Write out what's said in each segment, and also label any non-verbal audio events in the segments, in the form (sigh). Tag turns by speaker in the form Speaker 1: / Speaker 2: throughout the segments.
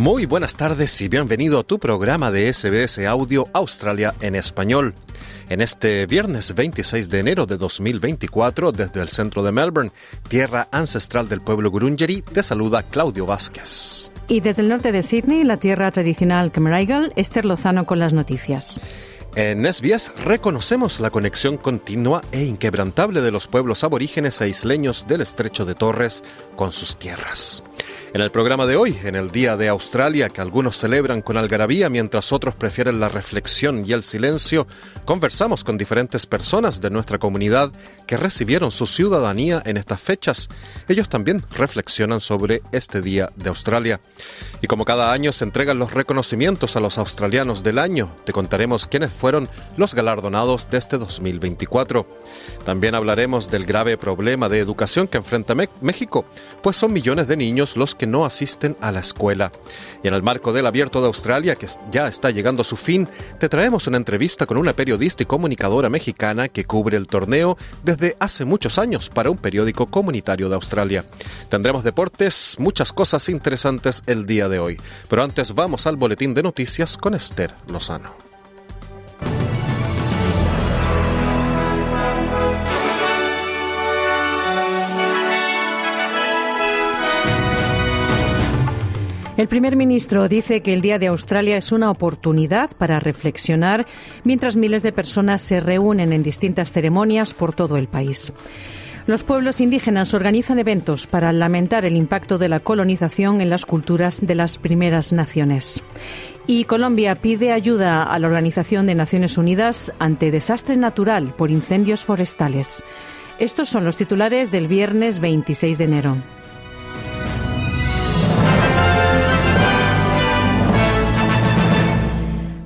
Speaker 1: Muy buenas tardes y bienvenido a tu programa de SBS Audio Australia en español. En este viernes 26 de enero de 2024, desde el centro de Melbourne, tierra ancestral del pueblo Gurungeri, te saluda Claudio Vázquez.
Speaker 2: Y desde el norte de Sydney, la tierra tradicional Camerigal, Esther Lozano con las noticias.
Speaker 1: En SBS reconocemos la conexión continua e inquebrantable de los pueblos aborígenes e isleños del estrecho de Torres con sus tierras. En el programa de hoy, en el Día de Australia, que algunos celebran con algarabía mientras otros prefieren la reflexión y el silencio, conversamos con diferentes personas de nuestra comunidad que recibieron su ciudadanía en estas fechas. Ellos también reflexionan sobre este Día de Australia. Y como cada año se entregan los reconocimientos a los australianos del año, te contaremos quiénes fueron los galardonados de este 2024. También hablaremos del grave problema de educación que enfrenta México, pues son millones de niños los que no asisten a la escuela. Y en el marco del Abierto de Australia, que ya está llegando a su fin, te traemos una entrevista con una periodista y comunicadora mexicana que cubre el torneo desde hace muchos años para un periódico comunitario de Australia. Tendremos deportes, muchas cosas interesantes el día de hoy. Pero antes vamos al boletín de noticias con Esther Lozano.
Speaker 2: El primer ministro dice que el Día de Australia es una oportunidad para reflexionar mientras miles de personas se reúnen en distintas ceremonias por todo el país. Los pueblos indígenas organizan eventos para lamentar el impacto de la colonización en las culturas de las primeras naciones. Y Colombia pide ayuda a la Organización de Naciones Unidas ante desastre natural por incendios forestales. Estos son los titulares del viernes 26 de enero.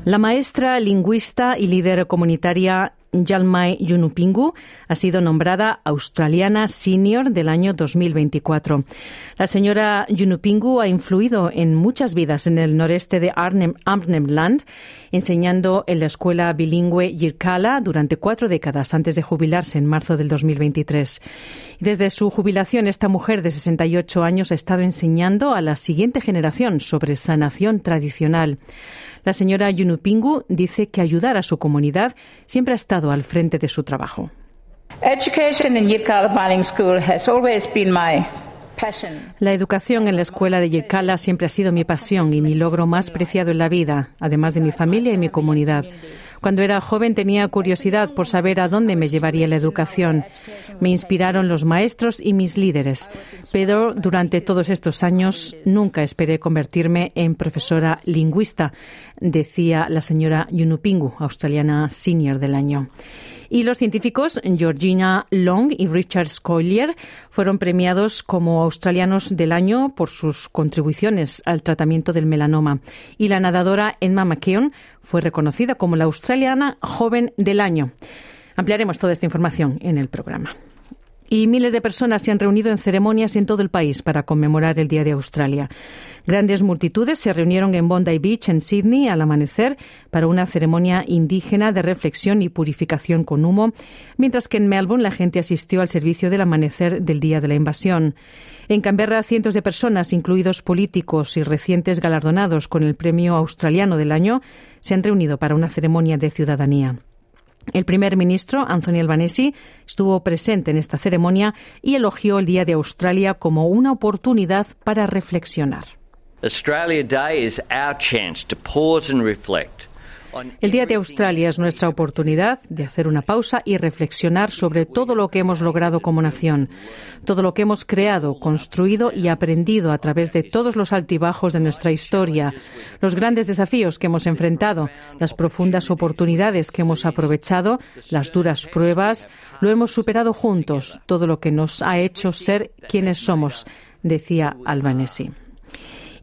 Speaker 2: La maestra, lingüista y líder comunitaria Jalmai Yunupingu ha sido nombrada Australiana Senior del año 2024. La señora Yunupingu ha influido en muchas vidas en el noreste de Arnhem, Land, enseñando en la escuela bilingüe Yirkala durante cuatro décadas antes de jubilarse en marzo del 2023. Desde su jubilación, esta mujer de 68 años ha estado enseñando a la siguiente generación sobre sanación tradicional. La señora Yunupingu dice que ayudar a su comunidad siempre ha estado al frente de su trabajo. La educación en la escuela de Yirkala siempre ha sido mi pasión y mi logro más preciado en la vida, además de mi familia y mi comunidad. Cuando era joven tenía curiosidad por saber a dónde me llevaría la educación. Me inspiraron los maestros y mis líderes, pero durante todos estos años nunca esperé convertirme en profesora lingüista, decía la señora Yunupingu, australiana senior del año. Y los científicos Georgina Long y Richard Scollier fueron premiados como australianos del año por sus contribuciones al tratamiento del melanoma. Y la nadadora Emma McKeon fue reconocida como la australiana joven del año. Ampliaremos toda esta información en el programa. Y miles de personas se han reunido en ceremonias en todo el país para conmemorar el Día de Australia. Grandes multitudes se reunieron en Bondi Beach, en Sydney, al amanecer, para una ceremonia indígena de reflexión y purificación con humo, mientras que en Melbourne la gente asistió al servicio del amanecer del día de la invasión. En Canberra, cientos de personas, incluidos políticos y recientes galardonados con el Premio Australiano del Año, se han reunido para una ceremonia de ciudadanía. El primer ministro, Anthony Albanese, estuvo presente en esta ceremonia y elogió el Día de Australia como una oportunidad para reflexionar.
Speaker 3: Australia Day is our chance to pause and reflect
Speaker 2: el Día de Australia es nuestra oportunidad de hacer una pausa y reflexionar sobre todo lo que hemos logrado como nación, todo lo que hemos creado, construido y aprendido a través de todos los altibajos de nuestra historia, los grandes desafíos que hemos enfrentado, las profundas oportunidades que hemos aprovechado, las duras pruebas, lo hemos superado juntos, todo lo que nos ha hecho ser quienes somos, decía Albanese.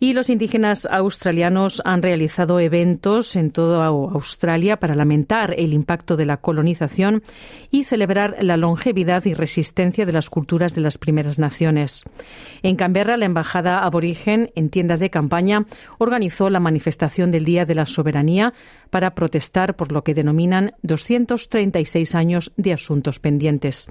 Speaker 2: Y los indígenas australianos han realizado eventos en toda Australia para lamentar el impacto de la colonización y celebrar la longevidad y resistencia de las culturas de las primeras naciones. En Canberra, la embajada aborigen en tiendas de campaña organizó la manifestación del Día de la Soberanía para protestar por lo que denominan 236 años de asuntos pendientes.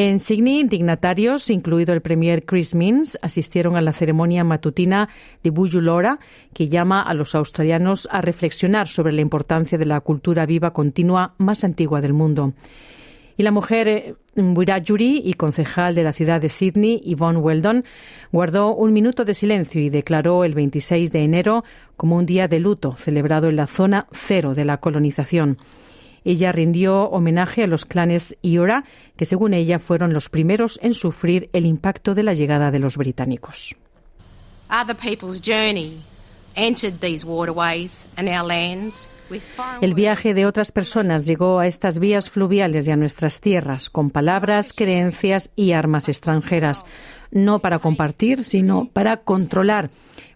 Speaker 2: En Sydney, dignatarios, incluido el premier Chris Minns, asistieron a la ceremonia matutina de Buyulora, que llama a los australianos a reflexionar sobre la importancia de la cultura viva continua más antigua del mundo. Y la mujer Wiradjuri eh, y concejal de la ciudad de Sydney, Yvonne Weldon, guardó un minuto de silencio y declaró el 26 de enero como un día de luto celebrado en la zona cero de la colonización. Ella rindió homenaje a los clanes Iora, que según ella fueron los primeros en sufrir el impacto de la llegada de los británicos. El viaje de otras personas llegó a estas vías fluviales y a nuestras tierras con palabras, creencias y armas extranjeras, no para compartir, sino para controlar,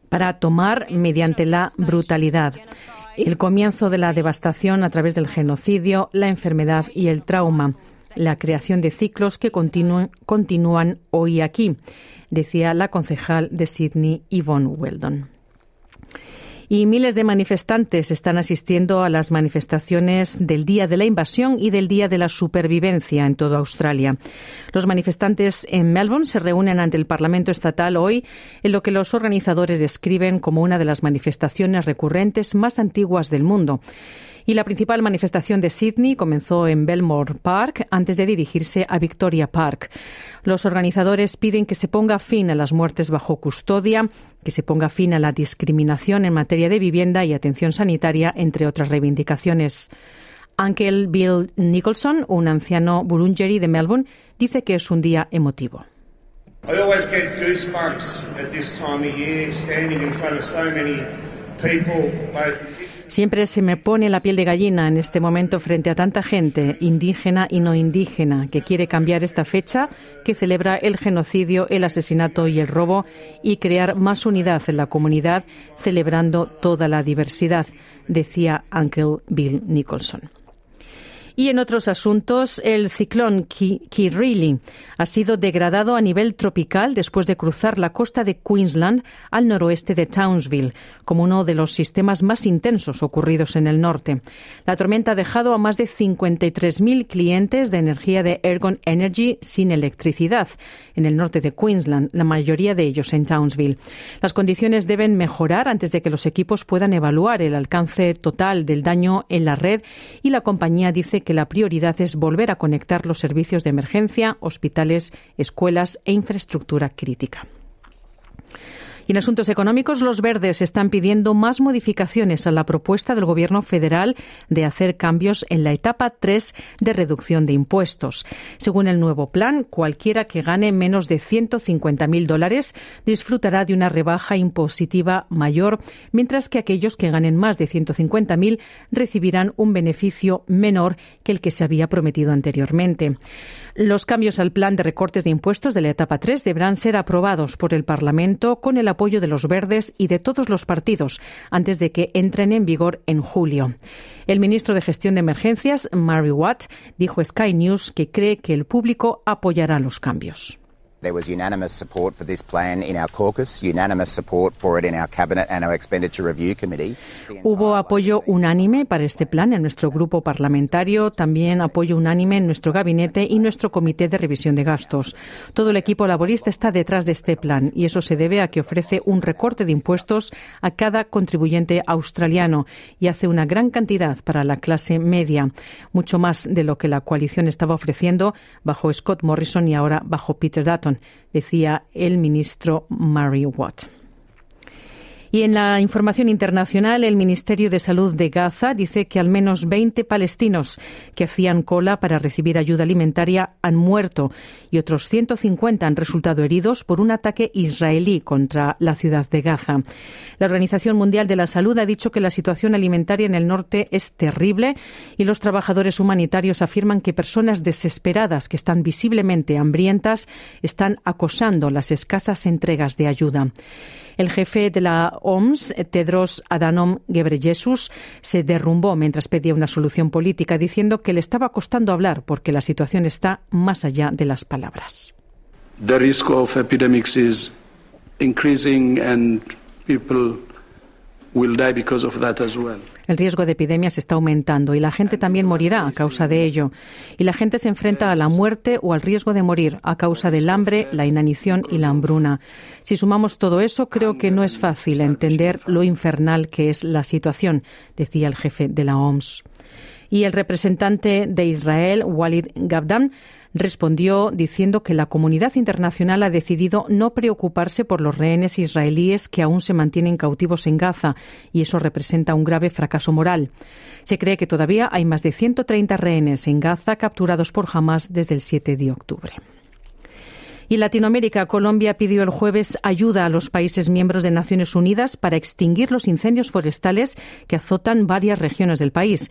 Speaker 2: para tomar mediante la brutalidad el comienzo de la devastación a través del genocidio, la enfermedad y el trauma, la creación de ciclos que continúan, hoy aquí, decía la concejal de Sydney, Yvonne Weldon. Y miles de manifestantes están asistiendo a las manifestaciones del Día de la Invasión y del Día de la Supervivencia en toda Australia. Los manifestantes en Melbourne se reúnen ante el Parlamento Estatal hoy en lo que los organizadores describen como una de las manifestaciones recurrentes más antiguas del mundo. Y la principal manifestación de Sydney comenzó en Belmore Park antes de dirigirse a Victoria Park. Los organizadores piden que se ponga fin a las muertes bajo custodia, que se ponga fin a la discriminación en materia de vivienda y atención sanitaria, entre otras reivindicaciones. Uncle Bill Nicholson, un anciano burungeri de Melbourne, dice que es un día emotivo. I always get goosebumps at this time of year, standing in front of so many people, Siempre se me pone la piel de gallina en este momento frente a tanta gente, indígena y no indígena, que quiere cambiar esta fecha, que celebra el genocidio, el asesinato y el robo, y crear más unidad en la comunidad, celebrando toda la diversidad, decía Uncle Bill Nicholson. Y en otros asuntos, el ciclón Kirili ha sido degradado a nivel tropical después de cruzar la costa de Queensland al noroeste de Townsville, como uno de los sistemas más intensos ocurridos en el norte. La tormenta ha dejado a más de 53.000 clientes de energía de Ergon Energy sin electricidad en el norte de Queensland, la mayoría de ellos en Townsville. Las condiciones deben mejorar antes de que los equipos puedan evaluar el alcance total del daño en la red y la compañía dice que la prioridad es volver a conectar los servicios de emergencia, hospitales, escuelas e infraestructura crítica. En asuntos económicos, los verdes están pidiendo más modificaciones a la propuesta del Gobierno federal de hacer cambios en la etapa 3 de reducción de impuestos. Según el nuevo plan, cualquiera que gane menos de 150.000 dólares disfrutará de una rebaja impositiva mayor, mientras que aquellos que ganen más de 150.000 recibirán un beneficio menor que el que se había prometido anteriormente. Los cambios al plan de recortes de impuestos de la etapa 3 deberán ser aprobados por el Parlamento con el apoyo de los verdes y de todos los partidos antes de que entren en vigor en julio. El ministro de Gestión de Emergencias, Mary Watt, dijo a Sky News que cree que el público apoyará los cambios. There was unanimous support for this plan in our caucus, unanimous support for it in our cabinet and our expenditure review committee. Hubo apoyo unánime para este plan en nuestro grupo parlamentario, también apoyo unánime en nuestro gabinete y nuestro comité de revisión de gastos. Todo el equipo laborista está detrás de este plan y eso se debe a que ofrece un recorte de impuestos a cada contribuyente australiano y hace una gran cantidad para la clase media, mucho más de lo que la coalición estaba ofreciendo bajo Scott Morrison y ahora bajo Peter Dutton decía el ministro Mary Watt. Y en la información internacional, el Ministerio de Salud de Gaza dice que al menos 20 palestinos que hacían cola para recibir ayuda alimentaria han muerto y otros 150 han resultado heridos por un ataque israelí contra la ciudad de Gaza. La Organización Mundial de la Salud ha dicho que la situación alimentaria en el norte es terrible y los trabajadores humanitarios afirman que personas desesperadas que están visiblemente hambrientas están acosando las escasas entregas de ayuda. El jefe de la OMS, Tedros Adhanom Ghebreyesus, se derrumbó mientras pedía una solución política, diciendo que le estaba costando hablar porque la situación está más allá de las palabras.
Speaker 4: The risk of epidemics is increasing and people
Speaker 2: el riesgo de epidemias está aumentando y la gente también morirá a causa de ello. Y la gente se enfrenta a la muerte o al riesgo de morir a causa del hambre, la inanición y la hambruna. Si sumamos todo eso, creo que no es fácil entender lo infernal que es la situación, decía el jefe de la OMS. Y el representante de Israel, Walid Gabdan, respondió diciendo que la comunidad internacional ha decidido no preocuparse por los rehenes israelíes que aún se mantienen cautivos en Gaza y eso representa un grave fracaso moral. Se cree que todavía hay más de 130 rehenes en Gaza capturados por Hamas desde el 7 de octubre. Y Latinoamérica, Colombia pidió el jueves ayuda a los países miembros de Naciones Unidas para extinguir los incendios forestales que azotan varias regiones del país.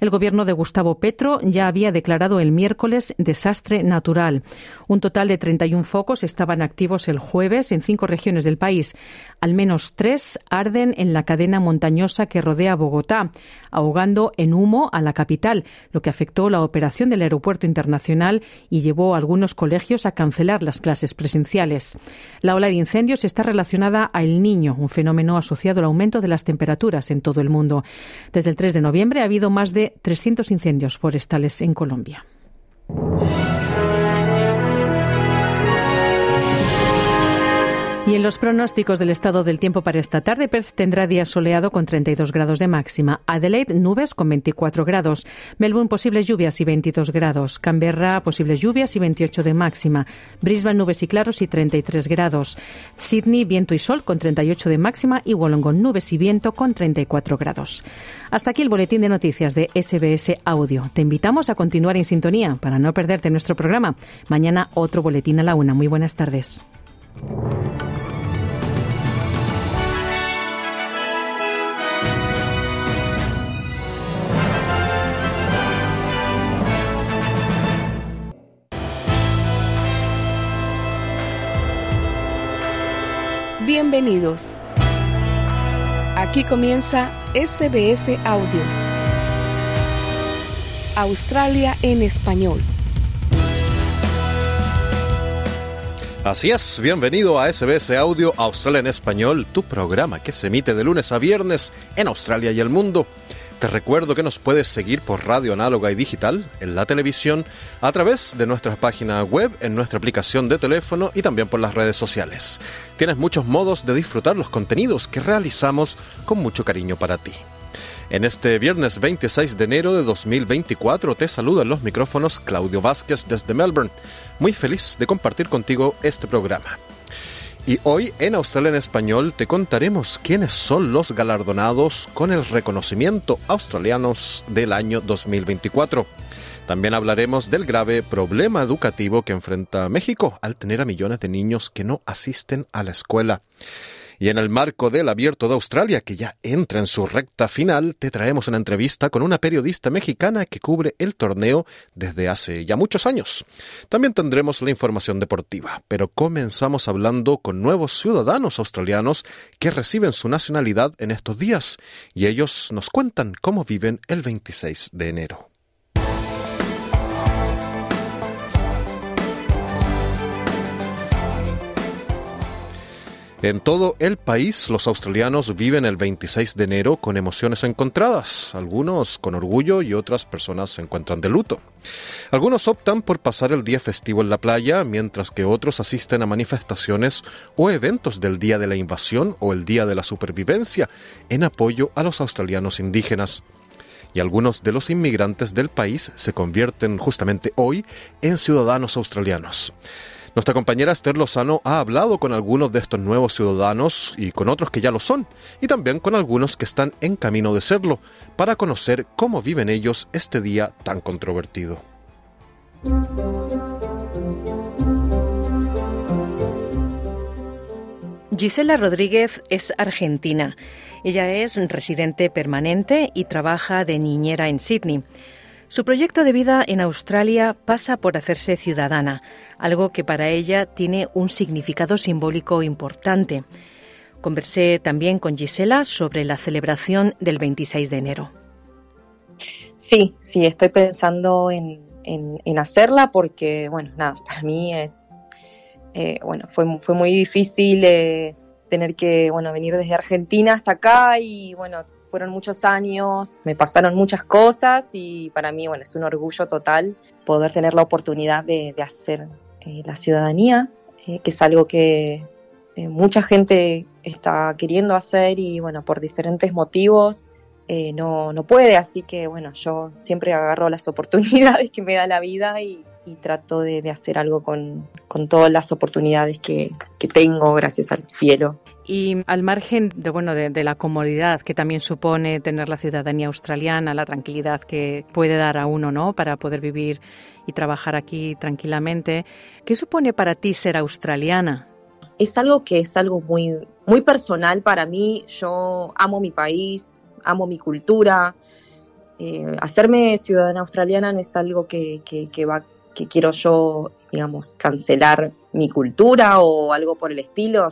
Speaker 2: El gobierno de Gustavo Petro ya había declarado el miércoles desastre natural. Un total de 31 focos estaban activos el jueves en cinco regiones del país. Al menos tres arden en la cadena montañosa que rodea Bogotá, ahogando en humo a la capital, lo que afectó la operación del aeropuerto internacional y llevó a algunos colegios a cancelar las clases presenciales. La ola de incendios está relacionada al niño, un fenómeno asociado al aumento de las temperaturas en todo el mundo. Desde el 3 de noviembre ha habido más de 300 incendios forestales en Colombia. Y en los pronósticos del estado del tiempo para esta tarde, Perth tendrá día soleado con 32 grados de máxima. Adelaide, nubes con 24 grados. Melbourne, posibles lluvias y 22 grados. Canberra, posibles lluvias y 28 de máxima. Brisbane, nubes y claros y 33 grados. Sydney, viento y sol con 38 de máxima. Y Wollongong, nubes y viento con 34 grados. Hasta aquí el boletín de noticias de SBS Audio. Te invitamos a continuar en sintonía para no perderte nuestro programa. Mañana otro boletín a la una. Muy buenas tardes.
Speaker 5: Bienvenidos. Aquí comienza SBS Audio. Australia en español.
Speaker 1: Así es, bienvenido a SBS Audio Australia en Español, tu programa que se emite de lunes a viernes en Australia y el mundo. Te recuerdo que nos puedes seguir por radio análoga y digital, en la televisión, a través de nuestra página web, en nuestra aplicación de teléfono y también por las redes sociales. Tienes muchos modos de disfrutar los contenidos que realizamos con mucho cariño para ti. En este viernes 26 de enero de 2024 te saludan los micrófonos Claudio Vázquez desde Melbourne. Muy feliz de compartir contigo este programa. Y hoy en Australia en Español te contaremos quiénes son los galardonados con el reconocimiento australianos del año 2024. También hablaremos del grave problema educativo que enfrenta México al tener a millones de niños que no asisten a la escuela. Y en el marco del Abierto de Australia, que ya entra en su recta final, te traemos una entrevista con una periodista mexicana que cubre el torneo desde hace ya muchos años. También tendremos la información deportiva, pero comenzamos hablando con nuevos ciudadanos australianos que reciben su nacionalidad en estos días, y ellos nos cuentan cómo viven el 26 de enero. En todo el país, los australianos viven el 26 de enero con emociones encontradas, algunos con orgullo y otras personas se encuentran de luto. Algunos optan por pasar el día festivo en la playa, mientras que otros asisten a manifestaciones o eventos del Día de la Invasión o el Día de la Supervivencia en apoyo a los australianos indígenas y algunos de los inmigrantes del país se convierten justamente hoy en ciudadanos australianos. Nuestra compañera Esther Lozano ha hablado con algunos de estos nuevos ciudadanos y con otros que ya lo son, y también con algunos que están en camino de serlo, para conocer cómo viven ellos este día tan controvertido.
Speaker 2: Gisela Rodríguez es argentina. Ella es residente permanente y trabaja de niñera en Sydney. Su proyecto de vida en Australia pasa por hacerse ciudadana, algo que para ella tiene un significado simbólico importante. Conversé también con Gisela sobre la celebración del 26 de enero.
Speaker 6: Sí, sí, estoy pensando en, en, hacerla porque, bueno, nada, (laughs) para mí es, eh, bueno, fue, fue muy difícil eh, tener que, bueno, venir desde Argentina hasta acá y, bueno, fueron muchos años, me pasaron muchas cosas y para mí, bueno, es un orgullo total poder tener la oportunidad de, hacer eh, la ciudadanía, que es algo que mucha gente está queriendo hacer y, bueno, por diferentes motivos eh, no, no puede, así que bueno, yo siempre agarro las (laughs) oportunidades que me da la vida y, trato de, hacer algo con, todas las oportunidades que, tengo gracias al cielo.
Speaker 2: Y al margen de, bueno, de, la comodidad que también supone tener la ciudadanía australiana, la tranquilidad que puede dar a uno ¿no? para poder vivir y trabajar aquí tranquilamente, ¿qué supone para ti ser australiana?
Speaker 6: Es algo que es algo muy, muy personal para mí. Yo amo mi país, amo mi cultura. Eh, hacerme ciudadana australiana no es algo que, que, va, que quiero yo, digamos, cancelar mi cultura o algo por el estilo,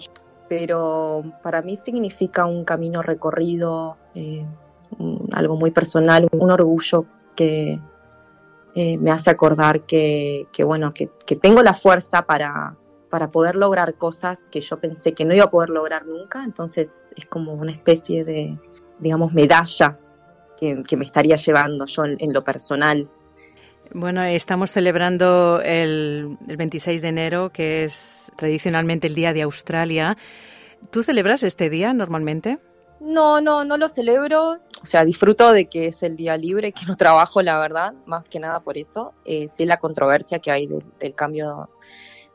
Speaker 6: pero para mí significa un camino recorrido, eh, algo muy personal, un orgullo que eh, me hace acordar que, que bueno, que, tengo la fuerza para, para poder lograr cosas que yo pensé que no iba a poder lograr nunca, entonces es como una especie de, digamos, medalla que, me estaría llevando yo en, lo personal.
Speaker 2: Bueno, estamos celebrando el, el, 26 de enero, que es tradicionalmente el Día de Australia. ¿Tú celebras este día normalmente?
Speaker 6: No, no, no lo celebro. O sea, disfruto de que es el día libre, que no trabajo, la verdad, más que nada por eso. Eh, la controversia que hay del, cambio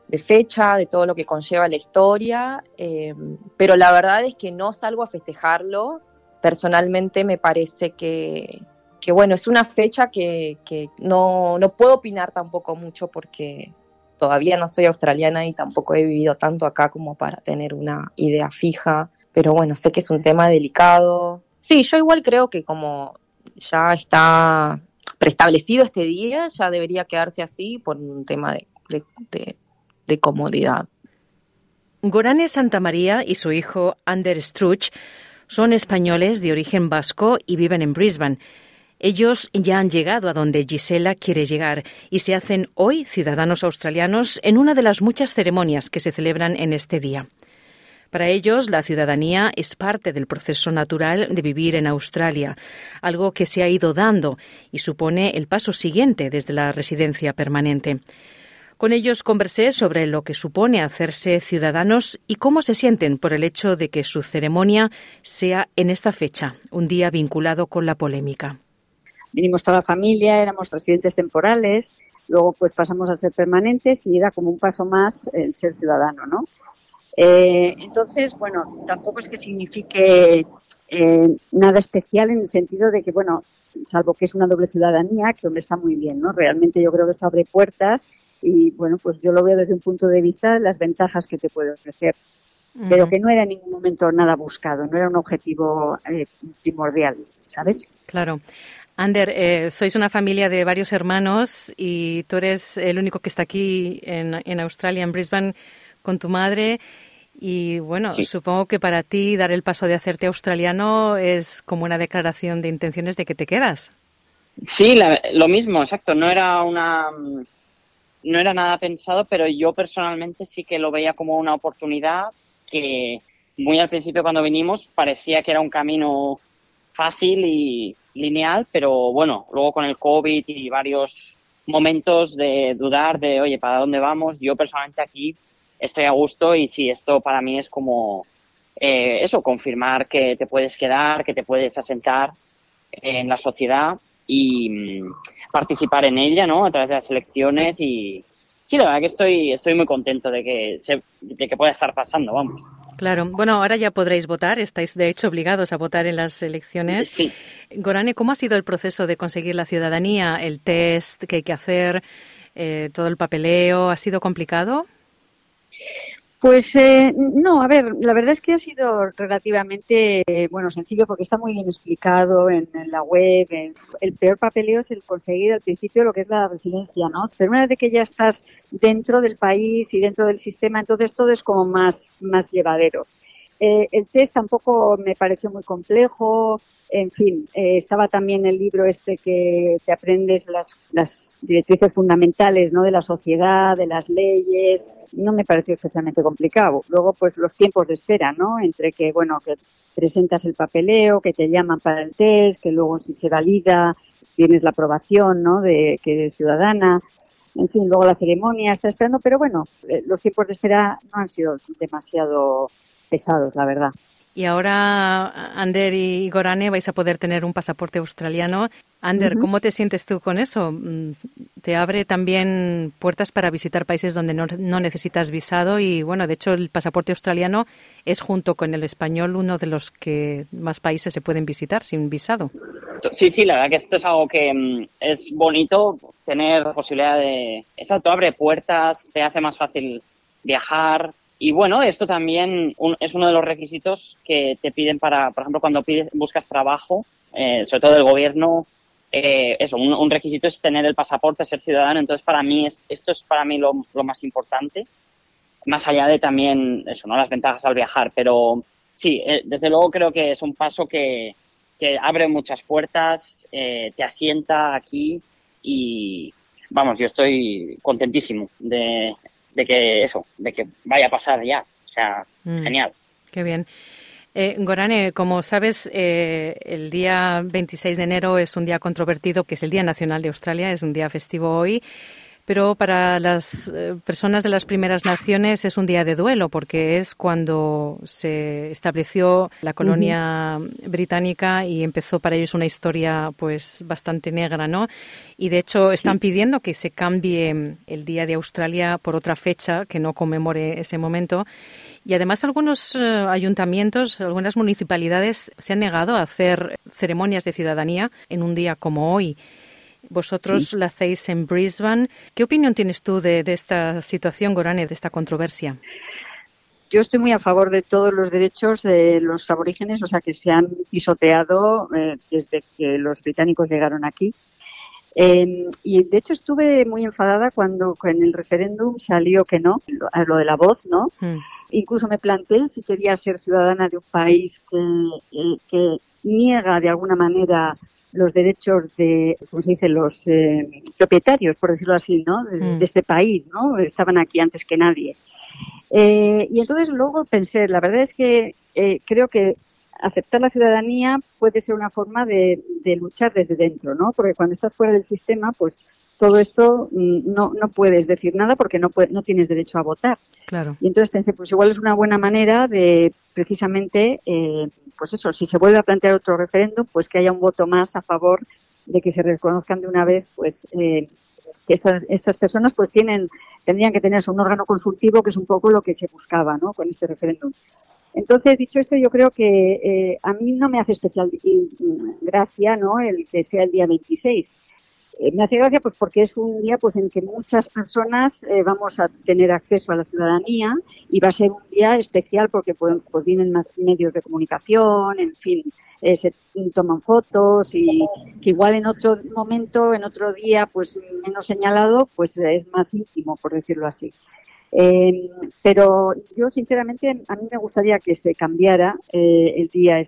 Speaker 6: de fecha, de todo lo que conlleva la historia, eh, pero la verdad es que no salgo a festejarlo personalmente me parece que, bueno, es una fecha que, no, no, puedo opinar tampoco mucho porque todavía no soy australiana y tampoco he vivido tanto acá como para tener una idea fija, pero bueno, sé que es un tema delicado. Sí, yo igual creo que como ya está preestablecido este día, ya debería quedarse así por un tema de, de, de comodidad.
Speaker 2: Gorane Santamaría y su hijo Ander Struch son españoles de origen vasco y viven en Brisbane. Ellos ya han llegado a donde Gisela quiere llegar y se hacen hoy ciudadanos australianos en una de las muchas ceremonias que se celebran en este día. Para ellos, la ciudadanía es parte del proceso natural de vivir en Australia, algo que se ha ido dando y supone el paso siguiente desde la residencia permanente. Con ellos conversé sobre lo que supone hacerse ciudadanos y cómo se sienten por el hecho de que su ceremonia sea en esta fecha, un día vinculado con la polémica.
Speaker 7: Vinimos toda la familia, éramos residentes temporales, luego pues pasamos a ser permanentes y era como un paso más el ser ciudadano, ¿no? Eh, entonces, bueno, tampoco es que signifique eh, nada especial en el sentido de que, bueno, salvo que es una doble ciudadanía, que hombre está muy bien, ¿no? Realmente yo creo que esto abre puertas y bueno, pues yo lo veo desde un punto de vista de las ventajas que te puede ofrecer, pero que no era en ningún momento nada buscado, no era un objetivo eh, primordial, ¿sabes?
Speaker 2: Claro. Ander, eh, sois una familia de varios hermanos y tú eres el único que está aquí en, en Australia, en Brisbane, con tu madre. Y bueno, supongo que para ti dar el paso de hacerte australiano es como una declaración de intenciones de que te quedas.
Speaker 8: Sí, lo mismo, exacto. No era una no era nada pensado, pero yo personalmente sí que lo veía como una oportunidad que muy al principio cuando vinimos parecía que era un camino fácil y lineal, pero bueno, luego con el COVID y varios momentos de dudar de, oye, ¿para dónde vamos? Yo personalmente aquí estoy a gusto y sí, esto para mí es como eh, eso, confirmar que te puedes quedar, que te puedes asentar en la sociedad y mm, participar en ella, ¿no? A través de las elecciones y sí, la verdad que estoy, estoy muy contento de que, se, de que pueda estar pasando, vamos.
Speaker 2: Claro, bueno, ahora ya podréis votar, estáis de hecho obligados a votar en las elecciones.
Speaker 8: Sí.
Speaker 2: Gorane, ¿cómo ha sido el proceso de conseguir la ciudadanía, el test que hay que hacer, eh, todo el papeleo? ¿Ha sido complicado?
Speaker 7: Pues eh, no, a ver, la verdad es que ha sido relativamente bueno sencillo porque está muy bien explicado en, la web. el peor papeleo es el conseguir al principio lo que es la residencia, ¿no? Pero una vez que ya estás dentro del país y dentro del sistema, entonces todo es como más más llevadero. Eh, el test tampoco me pareció muy complejo. En fin, eh, estaba también el libro este que te aprendes las, las directrices fundamentales ¿no? de la sociedad, de las leyes. No me pareció especialmente complicado. Luego, pues los tiempos de espera, ¿no? Entre que, bueno, que presentas el papeleo, que te llaman para el test, que luego si se valida tienes la aprobación, ¿no? De que eres ciudadana en fin, luego la ceremonia está esperando, pero bueno, eh, los tiempos de espera no han sido demasiado pesados, la verdad.
Speaker 2: Y ahora, Ander y Gorane, vais a poder tener un pasaporte australiano. Ander, ¿cómo te sientes tú con eso? Mm, ¿Te abre también puertas para visitar países donde no, no, necesitas visado? Y bueno, de hecho, el pasaporte australiano es junto con el español uno de los que más países se pueden visitar sin visado.
Speaker 8: Sí, sí, la verdad que esto es algo que mm, es bonito tener posibilidad de. Exacto, abre puertas, te hace más fácil viajar, y bueno, esto también es uno de los requisitos que te piden para, por ejemplo, cuando pides, buscas trabajo, eh, sobre todo del gobierno, eh, eso, un, requisito es tener el pasaporte, ser ciudadano. Entonces, para mí, es, esto es para mí lo, más importante, más allá de también, eso, ¿no? Las ventajas al viajar. Pero sí, eh, desde luego creo que es un paso que, que abre muchas puertas, te asienta aquí y, vamos, yo estoy contentísimo de, de que eso, de que vaya a pasar ya. O sea, mm. genial.
Speaker 2: Qué bien. Eh, Gorane, como sabes, eh, el día 26 de enero es un día controvertido, que es el Día Nacional de Australia, es un día festivo hoy pero para las eh, personas de las primeras naciones es un día de duelo porque es cuando se estableció la colonia británica y empezó para ellos una historia pues bastante negra, ¿no? Y de hecho están pidiendo que se cambie el día de Australia por otra fecha que no conmemore ese momento. Y además algunos eh, ayuntamientos, algunas municipalidades se han negado a hacer ceremonias de ciudadanía en un día como hoy. Vosotros la hacéis en Brisbane. ¿Qué opinión tienes tú de, esta situación, Gorane, de esta controversia?
Speaker 7: yo estoy muy a favor de todos los derechos de los aborígenes, o sea, que se han pisoteado eh, desde que los británicos llegaron aquí. Eh, y de hecho estuve muy enfadada cuando en el referéndum salió que no, lo, de la voz, ¿no? Mm. Incluso me planteé si quería ser ciudadana de un país que, eh, que niega de alguna manera los derechos de, ¿cómo se dice?, los eh, propietarios, por decirlo así, ¿no?, de, mm. este país, ¿no? Estaban aquí antes que nadie. Eh, y entonces luego pensé, la verdad es que eh, creo que aceptar la ciudadanía puede ser una forma de, de, luchar desde dentro, ¿no? Porque cuando estás fuera del sistema, pues todo esto mm, no, no puedes decir nada porque no, no tienes derecho a votar.
Speaker 2: Claro.
Speaker 7: Y entonces pensé, pues igual es una buena manera de precisamente, eh, pues eso, si se vuelve a plantear otro referéndum, pues que haya un voto más a favor de que se reconozcan de una vez, pues eh, que estas, estas personas pues tienen, tendrían que tener un órgano consultivo, que es un poco lo que se buscaba, ¿no? Con este referéndum. Entonces, dicho esto, yo creo que eh, a mí no me hace especial gracia, ¿no? El que sea el día 26 eh, me hace gracia pues porque es un día pues en que muchas personas eh, vamos a tener acceso a la ciudadanía y va a ser un día especial porque pues, pues vienen más medios de comunicación, en fin, eh, se toman fotos y que igual en otro momento, en otro día pues menos señalado, pues es más íntimo, por decirlo así. Pero yo sinceramente a mí me gustaría que se cambiara el día de,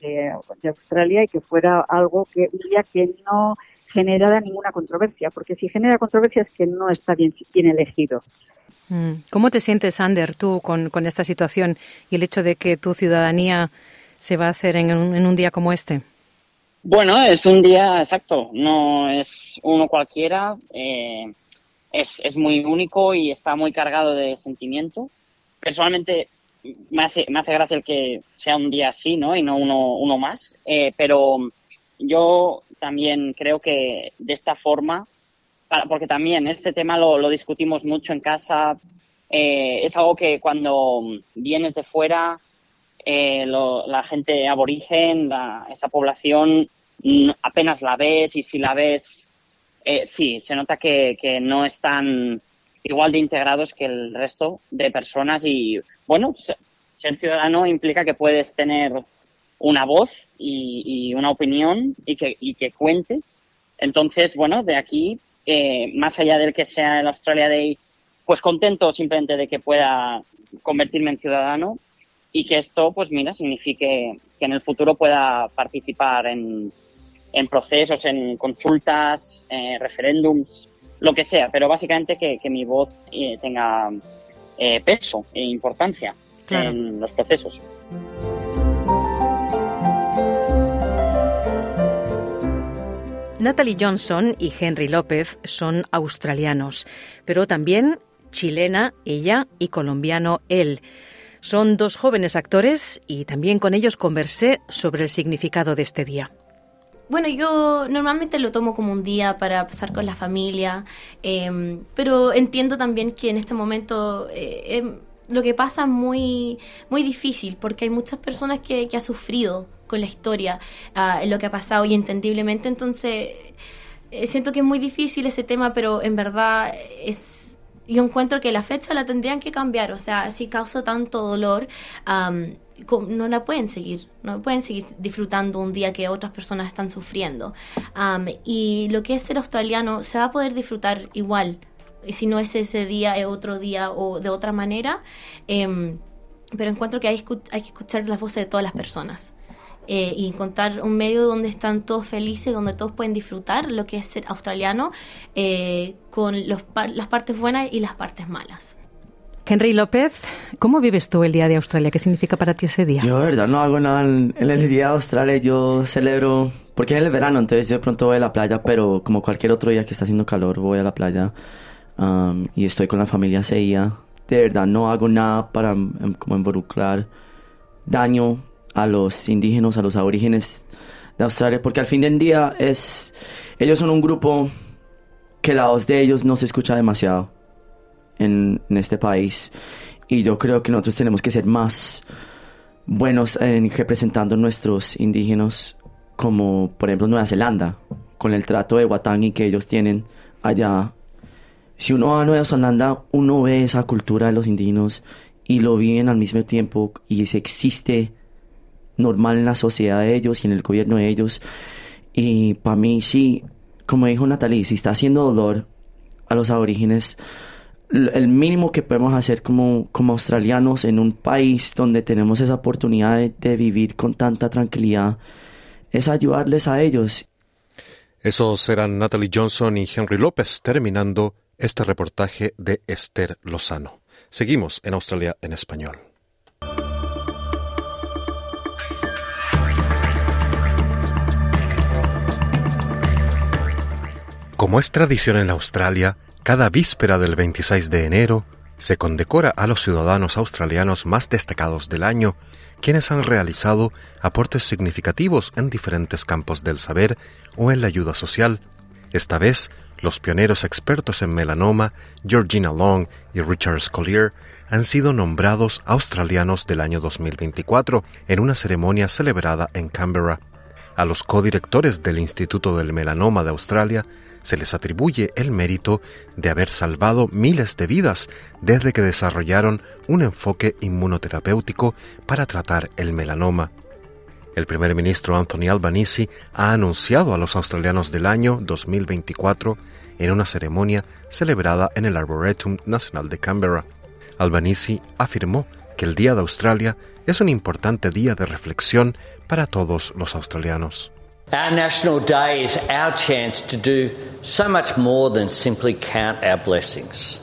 Speaker 7: de, Australia y que fuera algo que un día que no generada ninguna controversia, porque si genera controversia es que no está bien, bien elegido.
Speaker 2: Mm. ¿Cómo te sientes, Ander, tú con, con, esta situación y el hecho de que tu ciudadanía se va a hacer en un, en un día como este?
Speaker 8: Bueno, es un día exacto, no es uno cualquiera, eh, es, es, muy único y está muy cargado de sentimiento. Personalmente me hace, me hace gracia el que sea un día así, ¿no? Y no uno, uno más, eh, pero yo también creo que de esta forma porque también este tema lo, discutimos mucho en casa. Eh, es algo que cuando vienes de fuera, eh, la gente aborigen, esa población, apenas la ves y si la ves, eh, sí, se nota que, no están igual de integrados que el resto de personas y bueno, ser ciudadano implica que puedes tener una voz y, una opinión y que, y que cuente. Entonces, bueno, de aquí eh, más allá del que sea el Australia Day, pues contento simplemente de que pueda convertirme en ciudadano y que esto, pues mira, signifique que en el futuro pueda participar en, procesos, en consultas, eh, referéndums, lo que sea, pero básicamente que, mi voz eh, tenga peso e importancia en los procesos.
Speaker 2: Natalie Johnson y Henry López son australianos, pero también chilena ella y colombiano él. Son dos jóvenes actores y también con ellos conversé sobre el significado de este día.
Speaker 9: Bueno, yo normalmente lo tomo como un día para pasar con la familia, em, pero entiendo también que en este momento eh, em, lo que pasa es muy, muy difícil porque hay muchas personas que, que han sufrido con la historia, uh, lo que ha pasado y entendiblemente. Entonces, eh, siento que es muy difícil ese tema, pero en verdad es yo encuentro que la fecha la tendrían que cambiar. O sea, si causa tanto dolor, no la pueden seguir. No pueden seguir disfrutando un día que otras personas están sufriendo. y lo que es ser australiano se va a poder disfrutar igual. Si no es ese día, es otro día o de otra manera. Em, pero encuentro que hay, hay que escuchar las voces de todas las personas. Eh, y encontrar un medio donde están todos felices, donde todos pueden disfrutar lo que es ser australiano, eh, con los, las partes buenas y las partes malas.
Speaker 2: Henry López, ¿cómo vives tú el Día de Australia? ¿Qué significa para ti ese día?
Speaker 10: Yo, de verdad, no hago nada en el Día de Australia. Yo celebro, porque es el verano, entonces yo de pronto voy a la playa, pero como cualquier otro día que está haciendo calor, voy a la playa um, y estoy con la familia ese día. De verdad, no hago nada para em, como involucrar daño a los indígenas, a los aborígenes de Australia, porque al fin del día es, ellos son un grupo que la voz de ellos no se escucha demasiado en, este país y yo creo que nosotros tenemos que ser más buenos en representando nuestros indígenas, como por ejemplo Nueva Zelanda, con el trato de Watangi que ellos tienen allá. Si uno va a Nueva Zelanda, uno ve esa cultura de los indígenas y lo viven al mismo tiempo y se existe normal en la sociedad de ellos y en el gobierno de ellos. Y para mí sí, como dijo Natalie, si está haciendo dolor a los aborígenes, el mínimo que podemos hacer como, como australianos en un país donde tenemos esa oportunidad de, de vivir con tanta tranquilidad es ayudarles a ellos.
Speaker 1: Esos eran Natalie Johnson y Henry López terminando este reportaje de Esther Lozano. Seguimos en Australia en español. Como es tradición en Australia, cada víspera del 26 de enero se condecora a los ciudadanos australianos más destacados del año, quienes han realizado aportes significativos en diferentes campos del saber o en la ayuda social. Esta vez, los pioneros expertos en melanoma, Georgina Long y Richard Scollier, han sido nombrados australianos del año 2024 en una ceremonia celebrada en Canberra. A los codirectores del Instituto del Melanoma de Australia se les atribuye el mérito de haber salvado miles de vidas desde que desarrollaron un enfoque inmunoterapéutico para tratar el melanoma. El primer ministro Anthony Albanese ha anunciado a los australianos del año 2024 en una ceremonia celebrada en el Arboretum Nacional de Canberra. Albanese afirmó que el Día de Australia es un importante día de reflexión para todos los australianos.
Speaker 11: Our National Day is our chance to do so much more than simply count our blessings.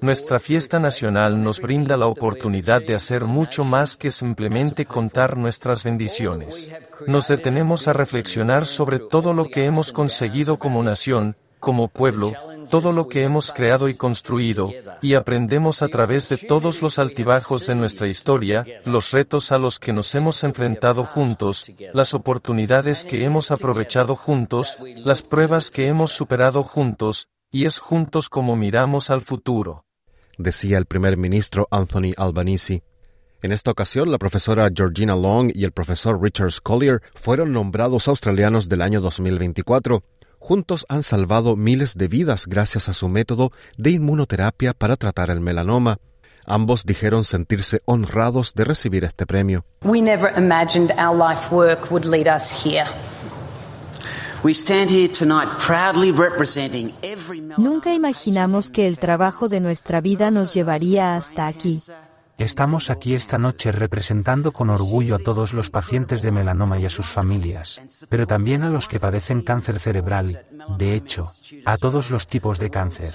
Speaker 12: Nuestra fiesta nacional nos brinda la oportunidad de hacer mucho más que simplemente contar nuestras bendiciones. Nos detenemos a reflexionar sobre todo lo que hemos conseguido como nación, como pueblo, todo lo que hemos creado y construido, y aprendemos a través de todos los altibajos de nuestra historia, los retos a los que nos hemos enfrentado juntos, las oportunidades que hemos aprovechado juntos, las pruebas que hemos superado juntos, y es juntos como miramos al futuro.
Speaker 1: Decía el primer ministro Anthony Albanese. En esta ocasión, la profesora Georgina Long y el profesor Richard Scollier fueron nombrados australianos del año 2024. Juntos han salvado miles de vidas gracias a su método de inmunoterapia para tratar el melanoma. Ambos dijeron sentirse honrados de recibir este premio.
Speaker 13: We never imagined our life work would lead us here.
Speaker 14: Nunca imaginamos que el trabajo de nuestra vida nos llevaría hasta aquí.
Speaker 15: Estamos aquí esta noche representando con orgullo a todos los pacientes de melanoma y a sus familias, pero también a los que padecen cáncer cerebral, de hecho, a todos los tipos de cáncer.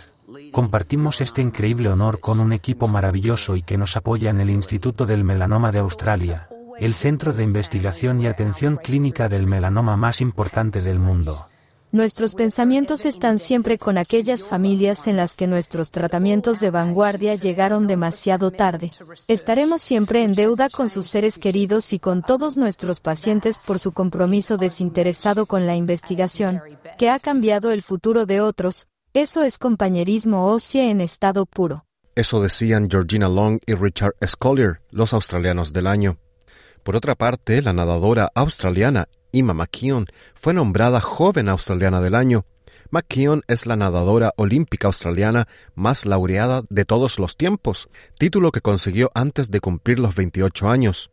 Speaker 15: Compartimos este increíble honor con un equipo maravilloso y que nos apoya en el Instituto del Melanoma de Australia, el centro de investigación y atención clínica del melanoma más importante del mundo.
Speaker 14: Nuestros pensamientos están siempre con aquellas familias en las que nuestros tratamientos de vanguardia llegaron demasiado tarde. Estaremos siempre en deuda con sus seres queridos y con todos nuestros pacientes por su compromiso desinteresado con la investigación, que ha cambiado el futuro de otros. Eso es compañerismo óseo en estado puro.
Speaker 1: Eso decían Georgina Long y Richard Scollier, los australianos del año. Por otra parte, la nadadora australiana Emma McKeon fue nombrada Joven Australiana del Año. McKeon es la nadadora olímpica australiana más laureada de todos los tiempos, título que consiguió antes de cumplir los 28 años.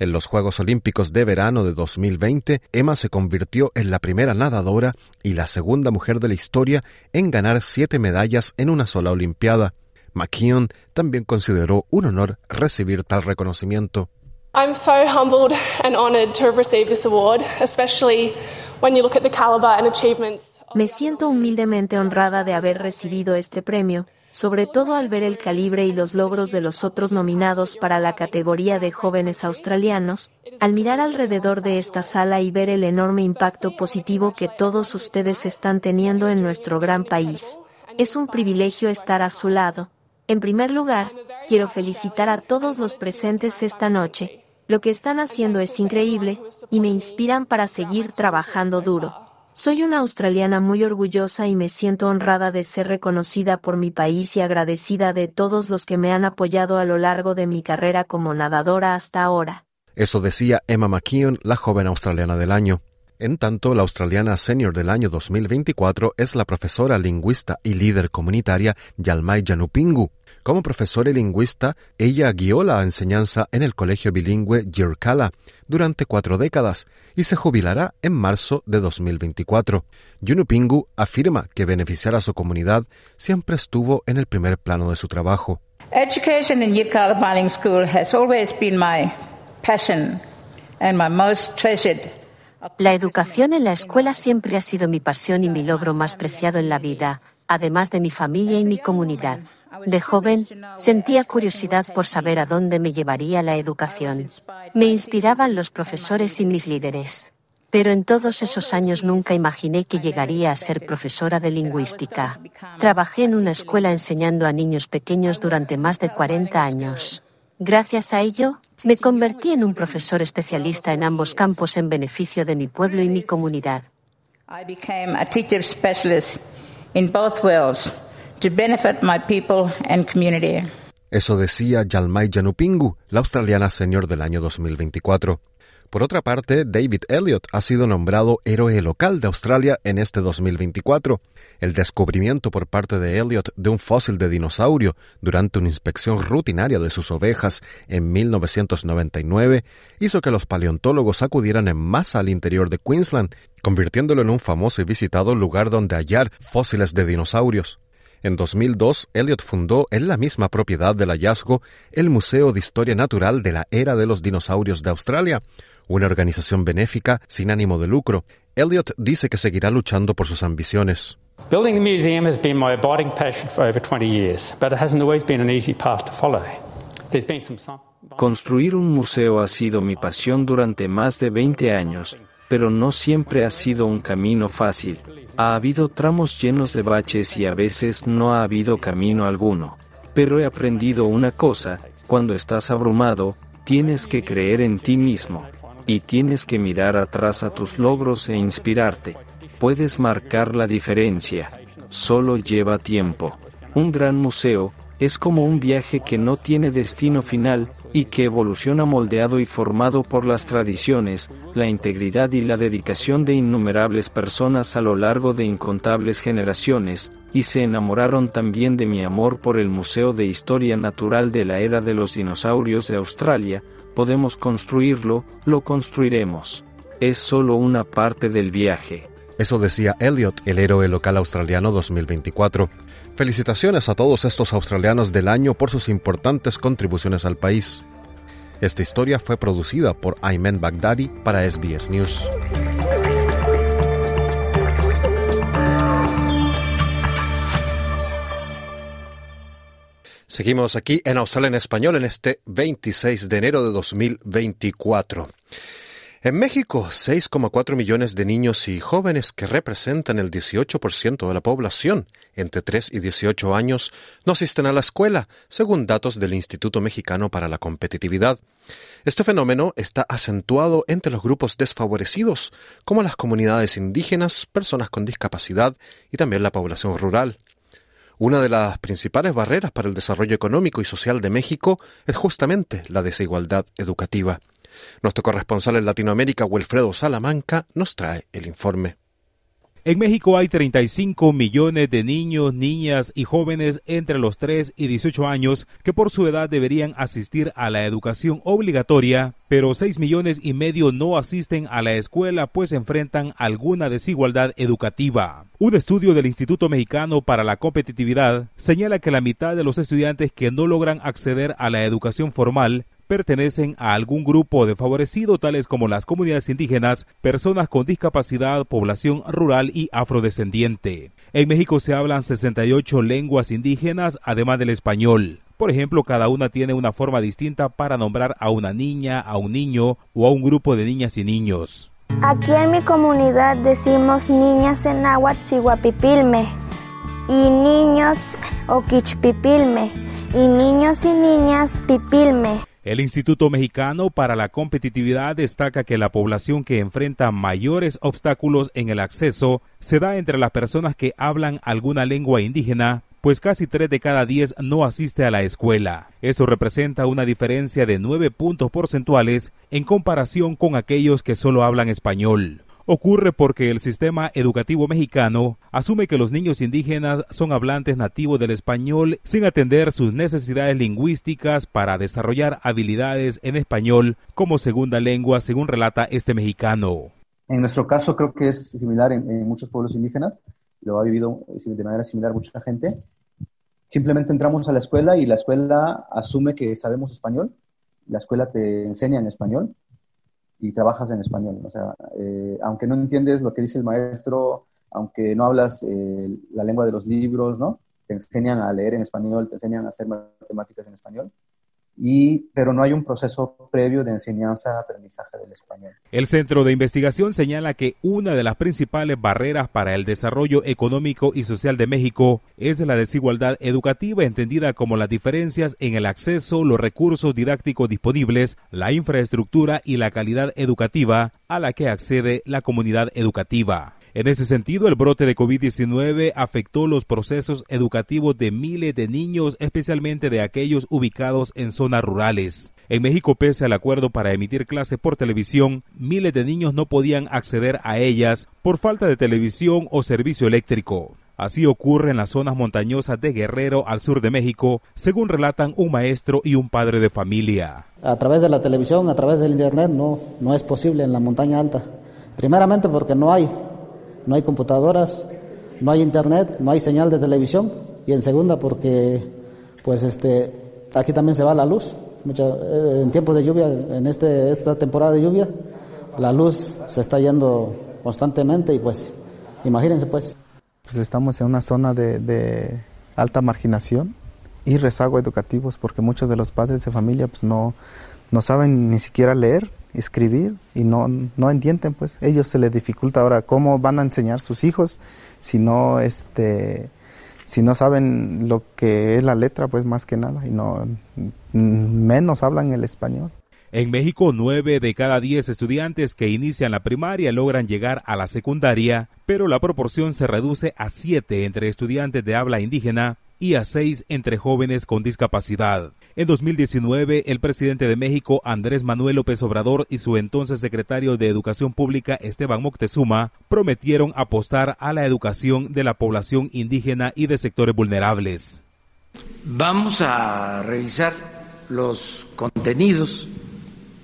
Speaker 1: En los Juegos Olímpicos de Verano de 2020, Emma se convirtió en la primera nadadora y la segunda mujer de la historia en ganar siete medallas en una sola Olimpiada. McKeon también consideró un honor recibir tal reconocimiento.
Speaker 16: I'm so humbled and honored to have received this award, especially when you look at the caliber and achievements.
Speaker 17: Me siento humildemente honrada de haber recibido este premio, sobre todo al ver el calibre y los logros de los otros nominados para la categoría de jóvenes australianos, al mirar alrededor de esta sala y ver el enorme impacto positivo que todos ustedes están teniendo en nuestro gran país. Es un privilegio estar a su lado. En primer lugar, quiero felicitar a todos los presentes esta noche. Lo que están haciendo es increíble y me inspiran para seguir trabajando duro. Soy una australiana muy orgullosa y me siento honrada de ser reconocida por mi país y agradecida de todos los que me han apoyado a lo largo de mi carrera como nadadora hasta ahora.
Speaker 1: Eso decía Emma McKeon, la joven australiana del año. En tanto, la australiana senior del año 2024 es la profesora lingüista y líder comunitaria Yalmay Janupingu. Como profesora y lingüista, ella guió la enseñanza en el colegio bilingüe Yirkala durante cuatro décadas y se jubilará en marzo de 2024. Junupingu afirma que beneficiar a su comunidad siempre estuvo en el primer plano de su trabajo.
Speaker 18: Education in Yirkala Bilingual School has always been my passion and my most treasured
Speaker 19: la educación en la escuela siempre ha sido mi pasión y mi logro más preciado en la vida, además de mi familia y mi comunidad. De joven, sentía curiosidad por saber a dónde me llevaría la educación. Me inspiraban los profesores y mis líderes. Pero en todos esos años nunca imaginé que llegaría a ser profesora de lingüística. Trabajé en una escuela enseñando a niños pequeños durante más de 40 años. Gracias a ello, me convertí en un profesor especialista en ambos campos en beneficio de mi pueblo y mi comunidad.
Speaker 18: I became a teacher specialist in both worlds to benefit my people and community.
Speaker 1: Eso decía Yalmay Janupingu, la australiana señor del año 2024. Por otra parte, David Elliott ha sido nombrado héroe local de Australia en este 2024. El descubrimiento por parte de Elliott de un fósil de dinosaurio durante una inspección rutinaria de sus ovejas en 1999 hizo que los paleontólogos acudieran en masa al interior de Queensland, convirtiéndolo en un famoso y visitado lugar donde hallar fósiles de dinosaurios. En 2002, Elliot fundó en la misma propiedad del hallazgo el Museo de Historia Natural de la Era de los Dinosaurios de Australia, una organización benéfica sin ánimo de lucro. Elliot dice que seguirá luchando por sus ambiciones.
Speaker 20: Building a museum has been my abiding passion for over 20 years, but it hasn't always been an easy path to follow. There's been some
Speaker 21: Construir un museo ha sido mi pasión durante más de 20 años, pero no siempre ha sido un camino fácil. Ha habido tramos llenos de baches y a veces no ha habido camino alguno. Pero he aprendido una cosa, cuando estás abrumado, tienes que creer en ti mismo. Y tienes que mirar atrás a tus logros e inspirarte. Puedes marcar la diferencia. solo lleva tiempo. Un gran museo, es como un viaje que no tiene destino final, y que evoluciona moldeado y formado por las tradiciones, la integridad y la dedicación de innumerables personas a lo largo de incontables generaciones, y se enamoraron también de mi amor por el Museo de Historia Natural de la Era de los Dinosaurios de Australia, podemos construirlo, lo construiremos. Es solo una parte del viaje.
Speaker 1: Eso decía Elliot, el héroe local australiano 2024. Felicitaciones a todos estos australianos del año por sus importantes contribuciones al país. Esta historia fue producida por Ayman Baghdadi para SBS News. Seguimos aquí en Australia en Español en este 26 de enero de 2024. En México, 6,4 millones de niños y jóvenes que representan el 18% de la población entre 3 y 18 años no asisten a la escuela, según datos del Instituto Mexicano para la Competitividad. Este fenómeno está acentuado entre los grupos desfavorecidos, como las comunidades indígenas, personas con discapacidad y también la población rural. Una de las principales barreras para el desarrollo económico y social de México es justamente la desigualdad educativa. Nuestro corresponsal en Latinoamérica, Wilfredo Salamanca, nos trae el informe.
Speaker 22: En México hay 35 millones de niños, niñas y jóvenes entre los 3 y 18 años que por su edad deberían asistir a la educación obligatoria, pero 6 millones y medio no asisten a la escuela pues enfrentan alguna desigualdad educativa. Un estudio del Instituto Mexicano para la Competitividad señala que la mitad de los estudiantes que no logran acceder a la educación formal pertenecen a algún grupo desfavorecido tales como las comunidades indígenas, personas con discapacidad, población rural y afrodescendiente. En México se hablan 68 lenguas indígenas, además del español. Por ejemplo, cada una tiene una forma distinta para nombrar a una niña, a un niño o a un grupo de niñas y niños.
Speaker 23: Aquí en mi comunidad decimos niñas en náhuatl y niños oquichpipilme y niños y niñas pipilme.
Speaker 22: El Instituto Mexicano para la Competitividad destaca que la población que enfrenta mayores obstáculos en el acceso se da entre las personas que hablan alguna lengua indígena, pues casi 3 de cada 10 no asiste a la escuela. Eso representa una diferencia de 9 puntos porcentuales en comparación con aquellos que solo hablan español ocurre porque el sistema educativo mexicano asume que los niños indígenas son hablantes nativos del español sin atender sus necesidades lingüísticas para desarrollar habilidades en español como segunda lengua, según relata este mexicano.
Speaker 24: En nuestro caso creo que es similar en, muchos pueblos indígenas, lo ha vivido de manera similar mucha gente. Simplemente entramos a la escuela y la escuela asume que sabemos español, la escuela te enseña en español y trabajas en español. O sea, eh, aunque no entiendes lo que dice el maestro, aunque no hablas eh, la lengua de los libros, ¿no? Te enseñan a leer en español, te enseñan a hacer matemáticas en español pero no hay un proceso previo de enseñanza-aprendizaje del español.
Speaker 22: El Centro de Investigación señala que una de las principales barreras para el desarrollo económico y social de México es la desigualdad educativa entendida como las diferencias en el acceso, los recursos didácticos disponibles, la infraestructura y la calidad educativa a la que accede la comunidad educativa. En ese sentido, el brote de COVID-19 afectó los procesos educativos de miles de niños, especialmente de aquellos ubicados en zonas rurales. En México, pese al acuerdo para emitir clases por televisión, miles de niños no podían acceder a ellas por falta de televisión o servicio eléctrico. Así ocurre en las zonas montañosas de Guerrero al sur de México, según relatan un maestro y un padre de familia.
Speaker 25: A través de la televisión, a través del internet, no, no es posible en la montaña alta. Primeramente porque no hay, no hay computadoras, no hay internet, no hay señal de televisión y en segunda porque pues este aquí también se va la luz. Eh, en tiempos de lluvia, en este, esta temporada de lluvia, la luz se está yendo constantemente y pues imagínense pues.
Speaker 26: Pues estamos en una zona de, de alta marginación y rezago educativos porque muchos de los padres de familia pues no, no saben ni siquiera leer escribir y no, no entienden, pues ellos se les dificulta ahora cómo van a enseñar sus hijos si no, este, si no saben lo que es la letra, pues más que nada, y no menos hablan el español.
Speaker 22: En México, nueve de cada diez estudiantes que inician la primaria logran llegar a la secundaria, pero la proporción se reduce a siete entre estudiantes de habla indígena y a seis entre jóvenes con discapacidad. En 2019, el presidente de México, Andrés Manuel López Obrador, y su entonces secretario de Educación Pública, Esteban Moctezuma, prometieron apostar a la educación de la población indígena y de sectores vulnerables.
Speaker 27: Vamos a revisar los contenidos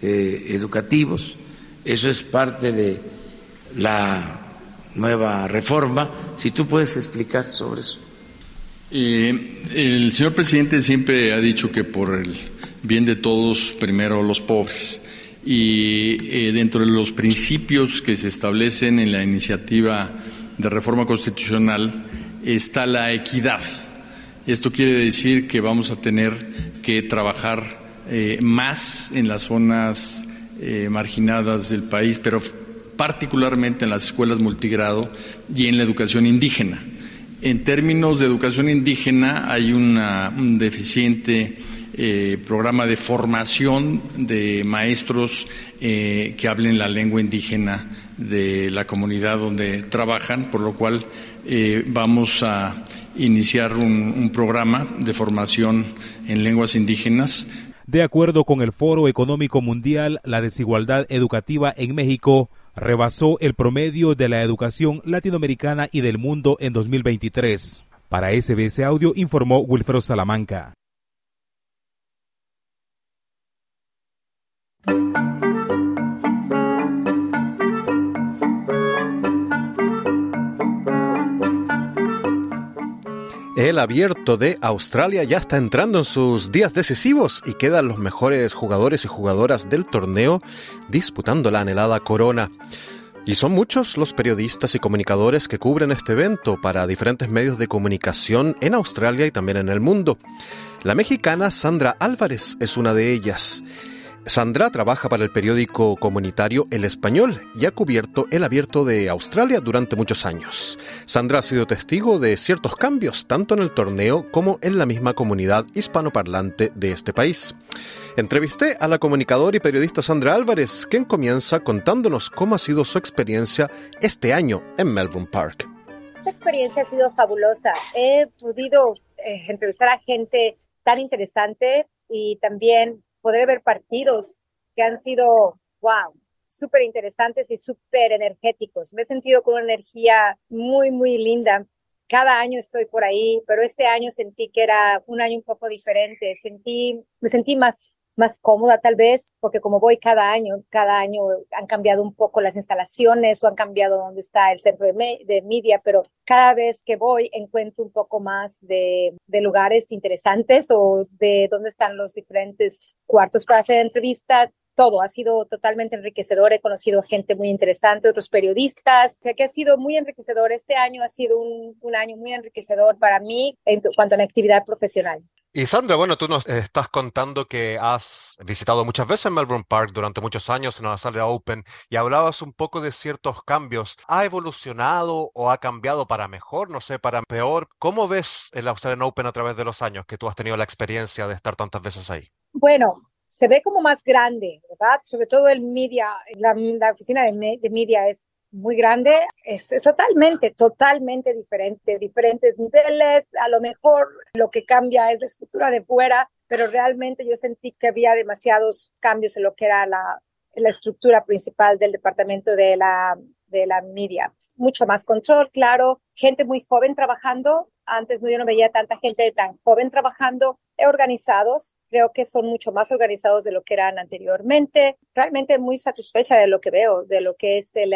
Speaker 27: eh, educativos, eso es parte de la nueva reforma. Si tú puedes explicar sobre eso.
Speaker 28: Eh, el señor presidente siempre ha dicho que por el bien de todos, primero los pobres. Y eh, dentro de los principios que se establecen en la iniciativa de reforma constitucional está la equidad. Esto quiere decir que vamos a tener que trabajar eh, más en las zonas marginadas del país, pero particularmente en las escuelas multigrado y en la educación indígena. En términos de educación indígena hay un deficiente eh, programa de formación de maestros eh, que hablen la lengua indígena de la comunidad donde trabajan, por lo cual eh, vamos a iniciar un programa de formación en lenguas indígenas.
Speaker 22: De acuerdo con el Foro Económico Mundial, la desigualdad educativa en México rebasó el promedio de la educación latinoamericana y del mundo en 2023. Para SBS Audio informó Wilfredo Salamanca.
Speaker 1: El abierto de Australia ya está entrando en sus días decisivos y quedan los mejores jugadores y jugadoras del torneo disputando la anhelada corona. Y son muchos los periodistas y comunicadores que cubren este evento para diferentes medios de comunicación en Australia y también en el mundo. La mexicana Sandra Álvarez es una de ellas. Sandra trabaja para el periódico comunitario El Español y ha cubierto el abierto de Australia durante muchos años. Sandra ha sido testigo de ciertos cambios tanto en el torneo como en la misma comunidad hispanoparlante de este país. Entrevisté a la comunicadora y periodista Sandra Álvarez, quien comienza contándonos cómo ha sido su experiencia este año en Melbourne Park.
Speaker 29: Esta experiencia ha sido fabulosa. He podido eh, entrevistar a gente tan interesante y también poder ver partidos que han sido, wow, súper interesantes y súper energéticos. Me he sentido con una energía muy, muy linda cada año estoy por ahí, pero este año sentí que era un año un poco diferente. Sentí, me sentí más, más cómoda tal vez, porque como voy cada año, cada año han cambiado un poco las instalaciones o han cambiado dónde está el centro de, de media, pero cada vez que voy encuentro un poco más de, de lugares interesantes o de dónde están los diferentes cuartos para hacer entrevistas todo, ha sido totalmente enriquecedor, he conocido gente muy interesante, otros periodistas, sé que ha sido muy enriquecedor, este año ha sido un, un año muy enriquecedor para mí en cuanto a la actividad profesional.
Speaker 1: Y Sandra, bueno, tú nos estás contando que has visitado muchas veces Melbourne Park durante muchos años en la sala Open y hablabas un poco de ciertos cambios. ¿Ha evolucionado o ha cambiado para mejor, no sé, para peor? ¿Cómo ves el Australian Open a través de los años que tú has tenido la experiencia de estar tantas veces ahí?
Speaker 29: Bueno, se ve como más grande, ¿verdad? Sobre todo el media, la, oficina de, media es muy grande, es, totalmente, totalmente diferente, diferentes niveles, a lo mejor lo que cambia es la estructura de fuera, pero realmente yo sentí que había demasiados cambios en lo que era la, la estructura principal del departamento de la, de la media. Mucho más control, claro, gente muy joven trabajando. Antes yo no veía tanta gente tan joven trabajando, organizados. Creo que son mucho más organizados de lo que eran anteriormente. Realmente muy satisfecha de lo que veo, de lo que es el,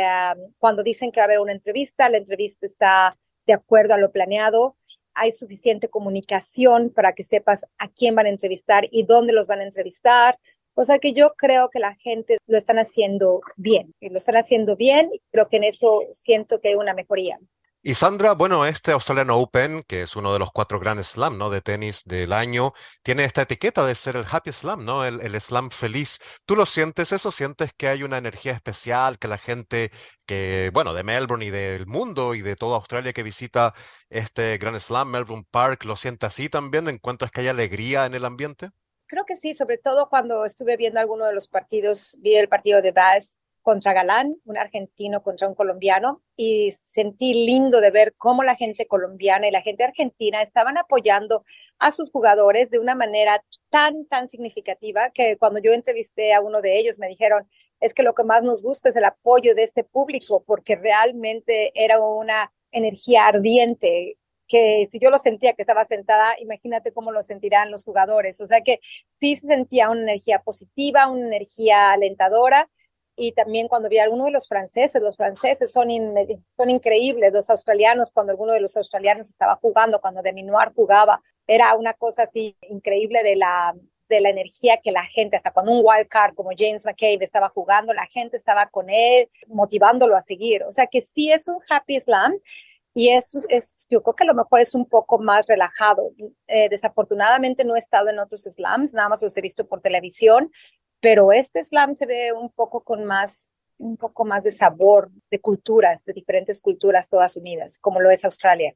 Speaker 29: cuando dicen que va a haber una entrevista, la entrevista está de acuerdo a lo planeado. Hay suficiente comunicación para que sepas a quién van a entrevistar y dónde los van a entrevistar. O sea que yo creo que la gente lo están haciendo bien, lo están haciendo bien y creo que en eso siento que hay una mejoría.
Speaker 1: Y Sandra, bueno, este Australian Open, que es uno de los cuatro Grand Slam, ¿no? De tenis del año, tiene esta etiqueta de ser el Happy Slam, ¿no? El, el, Slam feliz. ¿Tú lo sientes eso? ¿Sientes que hay una energía especial, que la gente que, bueno, de Melbourne y del mundo y de toda Australia que visita este Grand Slam, Melbourne Park, lo siente así también? ¿Encuentras que hay alegría en el ambiente?
Speaker 29: Creo que sí, sobre todo cuando estuve viendo alguno de los partidos, vi el partido de Vaz contra Galán, un argentino contra un colombiano, y sentí lindo de ver cómo la gente colombiana y la gente argentina estaban apoyando a sus jugadores de una manera tan, tan significativa que cuando yo entrevisté a uno de ellos me dijeron, es que lo que más nos gusta es el apoyo de este público, porque realmente era una energía ardiente que si yo lo sentía que estaba sentada, imagínate cómo lo sentirán los jugadores. O sea que sí se sentía una energía positiva, una energía alentadora y también cuando vi a alguno de los franceses, los franceses son, son increíbles, los australianos, cuando alguno de los australianos estaba jugando, cuando Deminoir jugaba, era una cosa así increíble de la, de la energía que la gente, hasta cuando un wild card como James McCabe estaba jugando, la gente estaba con él, motivándolo a seguir. O sea que sí es un happy slam y es, es, yo creo que a lo mejor es un poco más relajado. Eh, desafortunadamente no he estado en otros slams, nada más los he visto por televisión, pero este slam se ve un poco con más, un poco más de sabor, de culturas, de diferentes culturas todas unidas, como lo es Australia.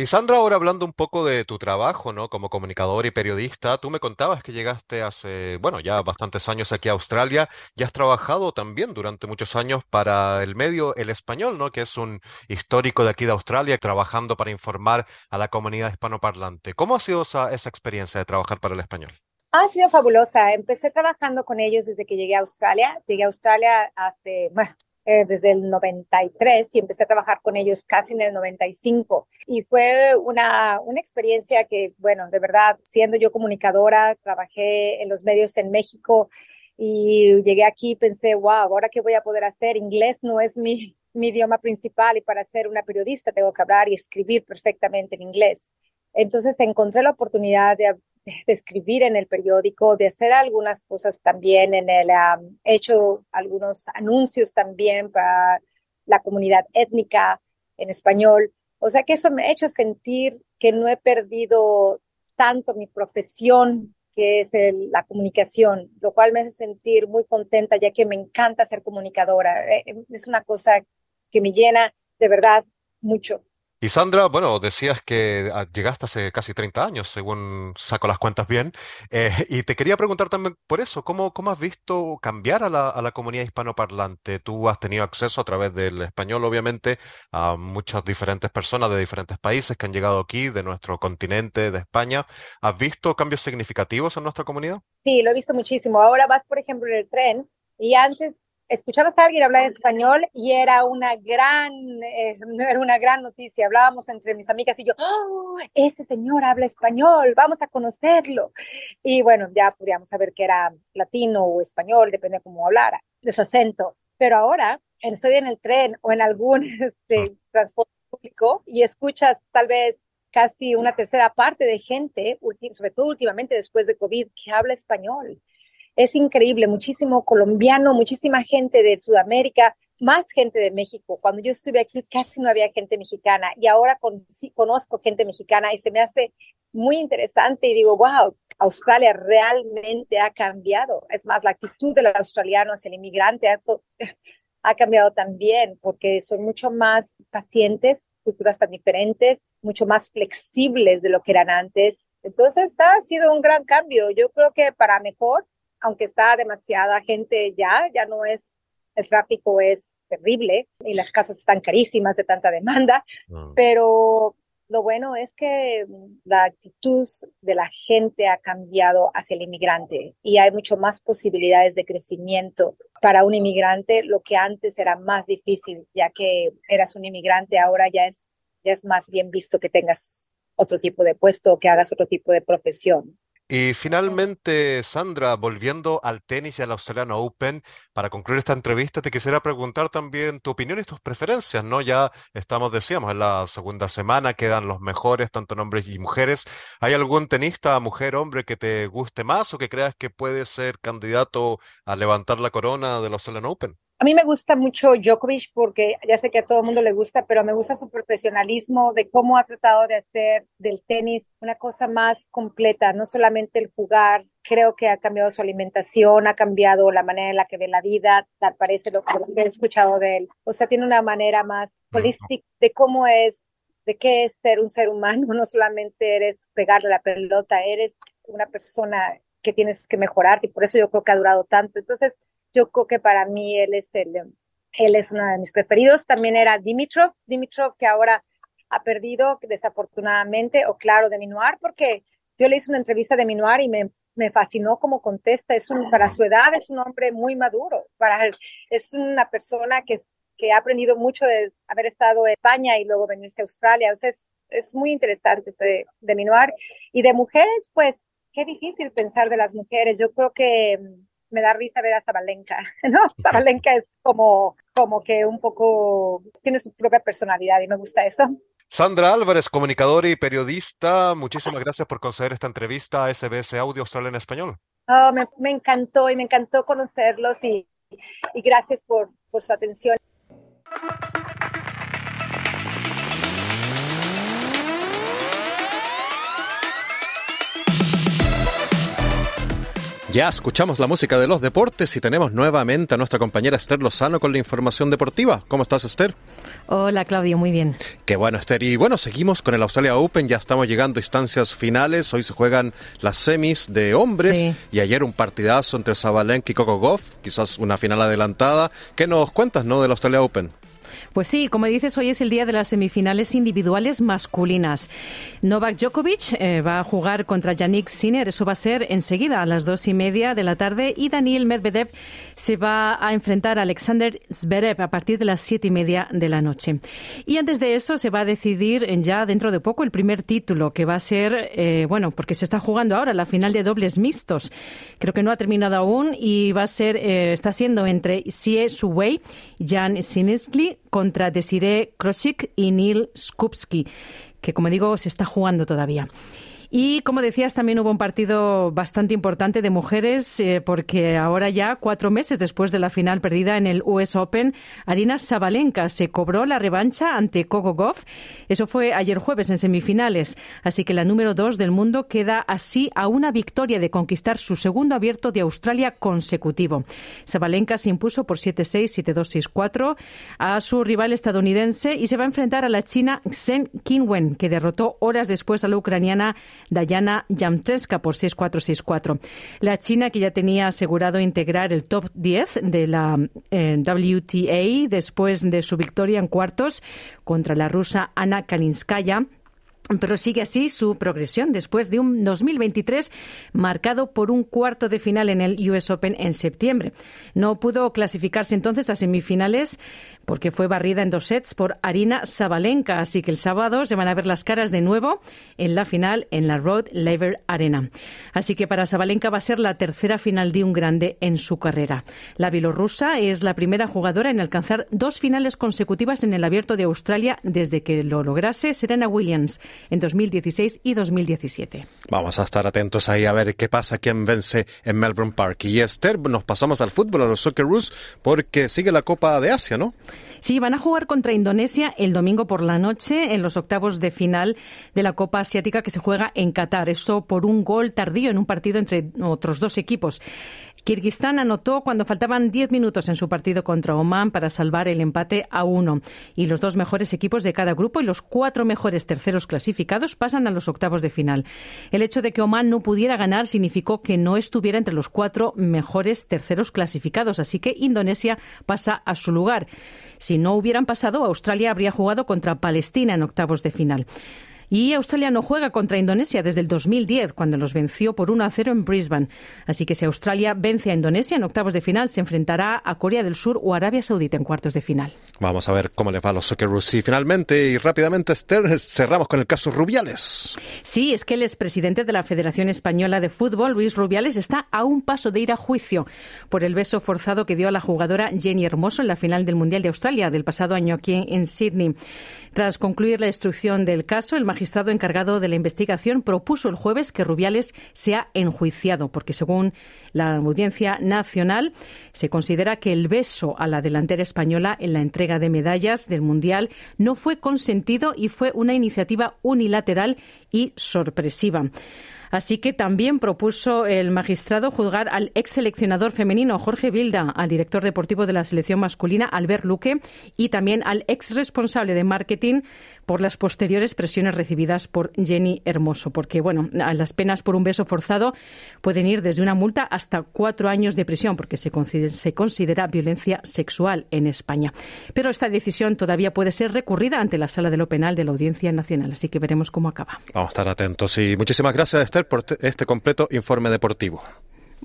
Speaker 1: Y Sandra, ahora hablando un poco de tu trabajo, ¿no? Como comunicador y periodista, tú me contabas que llegaste hace, bueno, ya bastantes años aquí a Australia y has trabajado también durante muchos años para el medio El Español, ¿no? Que es un histórico de aquí de Australia, trabajando para informar a la comunidad hispanoparlante. ¿Cómo ha sido esa, esa experiencia de trabajar para El Español?
Speaker 29: Ha sido fabulosa. Empecé trabajando con ellos desde que llegué a Australia. Llegué a Australia hace, bueno, eh, desde el 93 y empecé a trabajar con ellos casi en el 95. Y fue una, una experiencia que, bueno, de verdad, siendo yo comunicadora, trabajé en los medios en México y llegué aquí y pensé, wow, ahora qué voy a poder hacer. Inglés no es mi, mi idioma principal y para ser una periodista tengo que hablar y escribir perfectamente en inglés. Entonces encontré la oportunidad de, (laughs) de escribir en el periódico, de hacer algunas cosas también en el, he hecho algunos anuncios también para la comunidad étnica en español. O sea que eso me ha hecho sentir que no he perdido tanto mi profesión, que es la comunicación, lo cual me hace sentir muy contenta ya que me encanta ser comunicadora. Eh, es una cosa que me llena de verdad mucho.
Speaker 1: Y Sandra, bueno, decías que ah, llegaste hace casi 30 años, según saco las cuentas bien, eh, (laughs) y te quería preguntar también por eso, ¿cómo, cómo has visto cambiar a la, a la comunidad hispanoparlante? Tú has tenido acceso a través del español, obviamente, a muchas diferentes personas de diferentes países que han llegado aquí, de nuestro continente, de España. ¿Has visto cambios significativos en nuestra comunidad?
Speaker 29: Sí, lo he visto muchísimo. Ahora vas, por ejemplo, en el tren y antes escuchabas a alguien hablar español y era una gran, eh, (laughs) era una gran noticia. Hablábamos entre mis amigas y yo, oh, ese señor habla español, vamos a conocerlo. Y bueno, ya podíamos saber que era latino o español, depende de cómo hablara, de su acento. Pero ahora estoy en el tren o en algún (laughs) este, transporte público y escuchas tal vez casi una tercera parte de gente, sobre todo últimamente después de COVID, que habla español es increíble, muchísimo colombiano, muchísima gente de Sudamérica, más gente de México. Cuando yo estuve aquí casi no había gente mexicana y ahora con, conozco gente mexicana y se me hace muy interesante y digo, wow, Australia realmente ha cambiado. Es más, la actitud del australiano hacia el inmigrante ha, (laughs) ha cambiado también porque son mucho más pacientes, culturas tan diferentes, mucho más flexibles de lo que eran antes. Entonces ha sido un gran cambio. Yo creo que para mejor aunque está demasiada gente ya, ya no es, el tráfico es terrible y las casas están carísimas de tanta demanda, mm. pero lo bueno es que la actitud de la gente ha cambiado hacia el inmigrante y hay mucho más posibilidades de crecimiento para un inmigrante, lo que antes era más difícil, ya que eras un inmigrante, ahora ya es, ya es más bien visto que tengas otro tipo de puesto o que hagas otro tipo de profesión.
Speaker 1: Y finalmente, Sandra, volviendo al tenis y al Australian Open, para concluir esta entrevista, te quisiera preguntar también tu opinión y tus preferencias, ¿no? Ya estamos, decíamos, en la segunda semana, quedan los mejores, tanto hombres y mujeres. ¿Hay algún tenista, mujer, hombre, que te guste más o que creas que puede ser candidato a levantar la corona del Australian Open?
Speaker 29: A mí me gusta mucho Djokovic porque ya sé que a todo el mundo le gusta, pero me gusta su profesionalismo de cómo ha tratado de hacer del tenis una cosa más completa, no solamente el jugar. Creo que ha cambiado su alimentación, ha cambiado la manera en la que ve la vida, tal parece lo que he escuchado de él. O sea, tiene una manera más holística de cómo es, de qué es ser un ser humano. (laughs) No solamente eres pegarle la pelota, eres una persona que tienes que mejorar y por eso yo creo que ha durado tanto. Entonces, yo creo que para mí él es el, él es uno de mis preferidos. También era Dimitrov, Dimitrov que ahora ha perdido desafortunadamente, o claro, de Minuar, porque yo le hice una entrevista de Minuar y me, me fascinó cómo contesta. Es un, para su edad es un hombre muy maduro, para, es una persona que, que ha aprendido mucho de haber estado en España y luego venirse a Australia. O sea, es, es muy interesante este de Minuar. Y de mujeres, pues, qué difícil pensar de las mujeres. Yo creo que me da risa ver a Zabalenka, (laughs) ¿no? Zabalenka es como, como que un poco, tiene su propia personalidad y me gusta eso.
Speaker 1: Sandra Álvarez, comunicadora y periodista, muchísimas gracias por conceder esta entrevista a SBS Audio Australia en Español.
Speaker 29: Oh, me, me, encantó y me encantó conocerlos y, y gracias por, por su atención.
Speaker 1: Ya escuchamos la música de los deportes y tenemos nuevamente a nuestra compañera Esther Lozano con la información deportiva. ¿Cómo estás, Esther?
Speaker 2: Hola, Claudio, muy bien.
Speaker 1: Qué bueno, Esther. Y bueno, seguimos con el Australia Open, ya estamos llegando a instancias finales. Hoy se juegan las semis de hombres y ayer un partidazo entre Zabalenka y Coco Goff, quizás una final adelantada. ¿Qué nos cuentas, no, del Australia Open?
Speaker 2: Pues sí, como dices, hoy es el día de las semifinales individuales masculinas. Novak Djokovic eh, va a jugar contra Yannick Sinner. Eso va a ser enseguida a las dos y media de la tarde. Y Daniel Medvedev se va a enfrentar a Alexander Zverev a partir de las siete y media de la noche. Y antes de eso se va a decidir ya dentro de poco el primer título, que va a ser, eh, bueno, porque se está jugando ahora la final de dobles mixtos. Creo que no ha terminado aún y va a ser, eh, está siendo entre Xie Suwei, Jan Sinistli contra Desiree Krosik y Neil Skupski, que como digo se está jugando todavía. Y como decías, también hubo un partido bastante importante de mujeres, eh, porque ahora ya, cuatro meses después de la final perdida en el US Open, Arina Sabalenka se cobró la revancha ante Coco Goff. Eso fue ayer jueves en semifinales. Así que la número dos del mundo queda así a una victoria de conquistar su segundo abierto de Australia consecutivo. Sabalenka se impuso por 7-6, 7-2, 6-4 a su rival estadounidense y se va a enfrentar a la china Xen Qinwen, que derrotó horas después a la ucraniana Dayana Yamtreska por 6-4-6-4. La China, que ya tenía asegurado integrar el top 10 de la eh, WTA después de su victoria en cuartos contra la rusa Ana Kalinskaya, pero sigue así su progresión después de un 2023 marcado por un cuarto de final en el US Open en septiembre. No pudo clasificarse entonces a semifinales porque fue barrida en dos sets por Arina Sabalenka. Así que el sábado se van a ver las caras de nuevo en la final en la Rod Laver Arena. Así que para Sabalenka va a ser la tercera final de un grande en su carrera. La bielorrusa es la primera jugadora en alcanzar dos finales consecutivas en el Abierto de Australia desde que lo lograse Serena Williams en 2016 y 2017.
Speaker 1: Vamos a estar atentos ahí a ver qué pasa, quién vence en Melbourne Park. Y Esther, nos pasamos al fútbol, a los Socceroos, porque sigue la Copa de Asia, ¿no?
Speaker 2: Sí, van a jugar contra Indonesia el domingo por la noche en los octavos de final de la Copa Asiática que se juega en Qatar. Eso por un gol tardío en un partido entre otros dos equipos. Kirguistán anotó cuando faltaban 10 minutos en su partido contra Oman para salvar el empate a uno. Y los dos mejores equipos de cada grupo y los cuatro mejores terceros clasificados pasan a los octavos de final. El hecho de que Oman no pudiera ganar significó que no estuviera entre los cuatro mejores terceros clasificados, así que Indonesia pasa a su lugar. Si no hubieran pasado, Australia habría jugado contra Palestina en octavos de final. Y Australia no juega contra Indonesia desde el 2010, cuando los venció por 1 a 0 en Brisbane. Así que si Australia vence a Indonesia en octavos de final, se enfrentará a Corea del Sur o Arabia Saudita en cuartos de final.
Speaker 1: Vamos a ver cómo le va a los Socceroos. Y finalmente, y rápidamente, Esther, cerramos con el caso Rubiales.
Speaker 2: Sí, es que el expresidente de la Federación Española de Fútbol, Luis Rubiales, está a un paso de ir a juicio por el beso forzado que dio a la jugadora Jenny Hermoso en la final del Mundial de Australia del pasado año aquí en Sydney. Tras concluir la instrucción del caso, el magistrado encargado de la investigación propuso el jueves que Rubiales sea enjuiciado, porque según la Audiencia Nacional se considera que el beso a la delantera española en la entrega de medallas del Mundial no fue consentido y fue una iniciativa unilateral y sorpresiva. Así que también propuso el magistrado juzgar al ex seleccionador femenino Jorge Vilda, al director deportivo de la selección masculina Albert Luque y también al ex responsable de marketing por las posteriores presiones recibidas por Jenny Hermoso, porque bueno, las penas por un beso forzado pueden ir desde una multa hasta cuatro años de prisión, porque se considera, violencia sexual en España. Pero esta decisión todavía puede ser recurrida ante la Sala de lo Penal de la Audiencia Nacional, así que veremos cómo acaba.
Speaker 1: Vamos a estar atentos y muchísimas gracias Esther por este completo informe deportivo.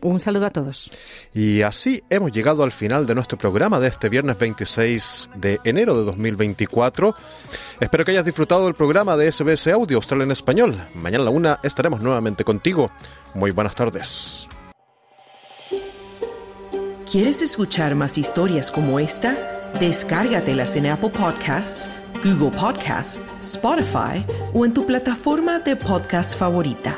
Speaker 2: Un saludo a todos.
Speaker 1: Y así hemos llegado al final de nuestro programa de este viernes 26 de enero de 2024. Espero que hayas disfrutado del programa de SBS Audio Australia en Español. Mañana a la una estaremos nuevamente contigo. Muy buenas tardes.
Speaker 30: ¿Quieres escuchar más historias como esta? Descárgatelas en Apple Podcasts, Google Podcasts, Spotify o en tu plataforma de podcast favorita.